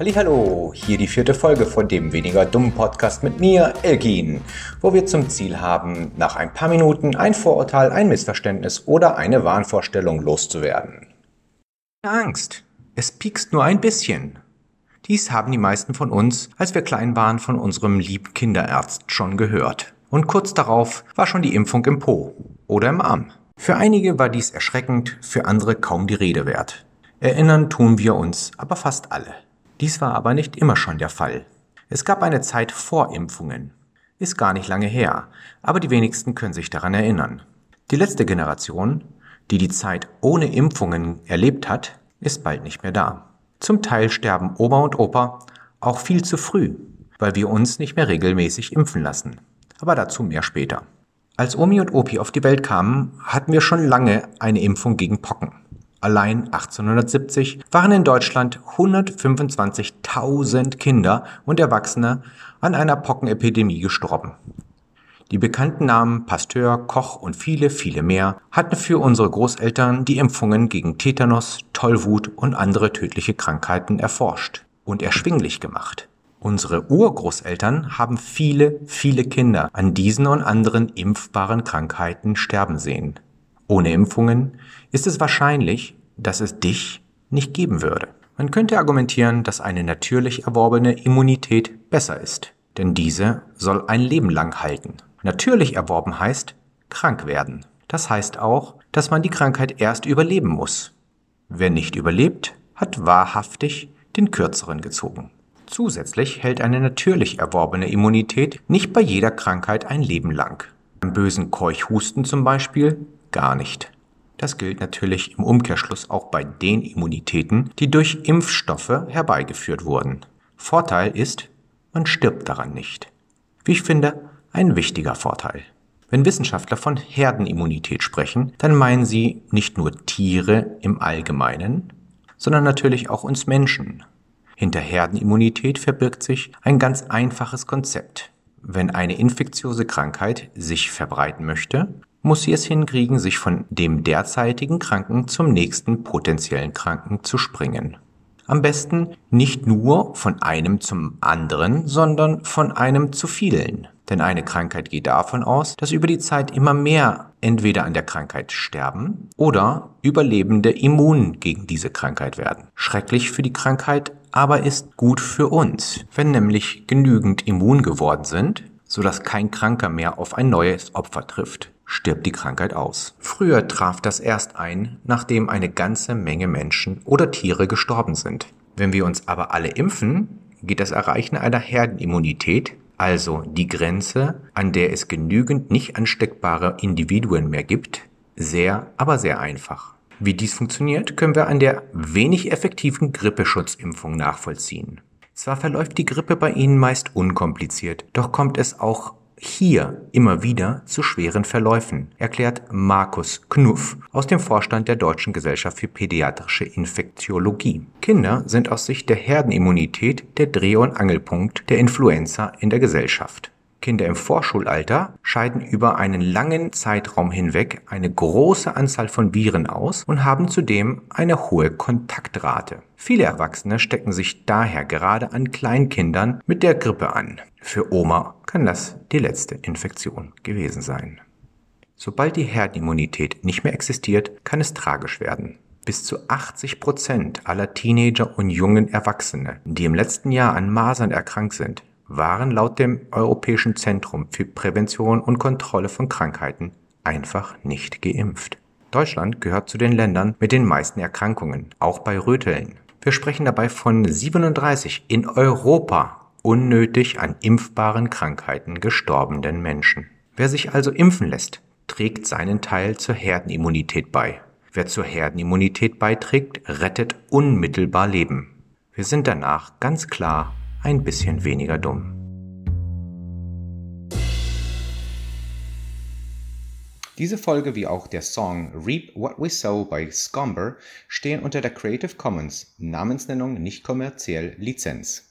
Hallo, hier die vierte Folge von dem weniger dummen Podcast mit mir, Elgin, wo wir zum Ziel haben, nach ein paar Minuten ein Vorurteil, ein Missverständnis oder eine Wahnvorstellung loszuwerden. Angst, es piekst nur ein bisschen. Dies haben die meisten von uns, als wir klein waren, von unserem lieben Kinderärzt schon gehört. Und kurz darauf war schon die Impfung im Po oder im Arm. Für einige war dies erschreckend, für andere kaum die Rede wert. Erinnern tun wir uns aber fast alle. Dies war aber nicht immer schon der Fall. Es gab eine Zeit vor Impfungen. Ist gar nicht lange her, aber die wenigsten können sich daran erinnern. Die letzte Generation, die die Zeit ohne Impfungen erlebt hat, ist bald nicht mehr da. Zum Teil sterben Oma und Opa auch viel zu früh, weil wir uns nicht mehr regelmäßig impfen lassen. Aber dazu mehr später. Als Omi und Opi auf die Welt kamen, hatten wir schon lange eine Impfung gegen Pocken. Allein 1870 waren in Deutschland 125.000 Kinder und Erwachsene an einer Pockenepidemie gestorben. Die bekannten Namen Pasteur, Koch und viele, viele mehr hatten für unsere Großeltern die Impfungen gegen Tetanus, Tollwut und andere tödliche Krankheiten erforscht und erschwinglich gemacht. Unsere Urgroßeltern haben viele, viele Kinder an diesen und anderen impfbaren Krankheiten sterben sehen. Ohne Impfungen ist es wahrscheinlich, dass es dich nicht geben würde. Man könnte argumentieren, dass eine natürlich erworbene Immunität besser ist, denn diese soll ein Leben lang halten. Natürlich erworben heißt krank werden. Das heißt auch, dass man die Krankheit erst überleben muss. Wer nicht überlebt, hat wahrhaftig den kürzeren gezogen. Zusätzlich hält eine natürlich erworbene Immunität nicht bei jeder Krankheit ein Leben lang. Beim bösen Keuchhusten zum Beispiel gar nicht. Das gilt natürlich im Umkehrschluss auch bei den Immunitäten, die durch Impfstoffe herbeigeführt wurden. Vorteil ist, man stirbt daran nicht. Wie ich finde, ein wichtiger Vorteil. Wenn Wissenschaftler von Herdenimmunität sprechen, dann meinen sie nicht nur Tiere im Allgemeinen, sondern natürlich auch uns Menschen. Hinter Herdenimmunität verbirgt sich ein ganz einfaches Konzept. Wenn eine infektiöse Krankheit sich verbreiten möchte, muss sie es hinkriegen, sich von dem derzeitigen Kranken zum nächsten potenziellen Kranken zu springen. Am besten nicht nur von einem zum anderen, sondern von einem zu vielen. Denn eine Krankheit geht davon aus, dass über die Zeit immer mehr entweder an der Krankheit sterben oder Überlebende immun gegen diese Krankheit werden. Schrecklich für die Krankheit, aber ist gut für uns. Wenn nämlich genügend immun geworden sind, sodass kein Kranker mehr auf ein neues Opfer trifft, stirbt die Krankheit aus. Früher traf das erst ein, nachdem eine ganze Menge Menschen oder Tiere gestorben sind. Wenn wir uns aber alle impfen, geht das Erreichen einer Herdenimmunität, also die Grenze, an der es genügend nicht ansteckbare Individuen mehr gibt, sehr, aber sehr einfach. Wie dies funktioniert, können wir an der wenig effektiven Grippeschutzimpfung nachvollziehen. Zwar verläuft die Grippe bei Ihnen meist unkompliziert, doch kommt es auch hier immer wieder zu schweren Verläufen, erklärt Markus Knuff aus dem Vorstand der Deutschen Gesellschaft für Pädiatrische Infektiologie. Kinder sind aus Sicht der Herdenimmunität der Dreh- und Angelpunkt der Influenza in der Gesellschaft. Kinder im Vorschulalter scheiden über einen langen Zeitraum hinweg eine große Anzahl von Viren aus und haben zudem eine hohe Kontaktrate. Viele Erwachsene stecken sich daher gerade an Kleinkindern mit der Grippe an. Für Oma kann das die letzte Infektion gewesen sein. Sobald die Herdenimmunität nicht mehr existiert, kann es tragisch werden. Bis zu 80 Prozent aller Teenager und jungen Erwachsene, die im letzten Jahr an Masern erkrankt sind, waren laut dem Europäischen Zentrum für Prävention und Kontrolle von Krankheiten einfach nicht geimpft. Deutschland gehört zu den Ländern mit den meisten Erkrankungen, auch bei Röteln. Wir sprechen dabei von 37 in Europa unnötig an impfbaren Krankheiten gestorbenen Menschen. Wer sich also impfen lässt, trägt seinen Teil zur Herdenimmunität bei. Wer zur Herdenimmunität beiträgt, rettet unmittelbar Leben. Wir sind danach ganz klar ein bisschen weniger dumm. Diese Folge wie auch der Song Reap What We Sow bei Scomber stehen unter der Creative Commons Namensnennung nicht kommerziell Lizenz.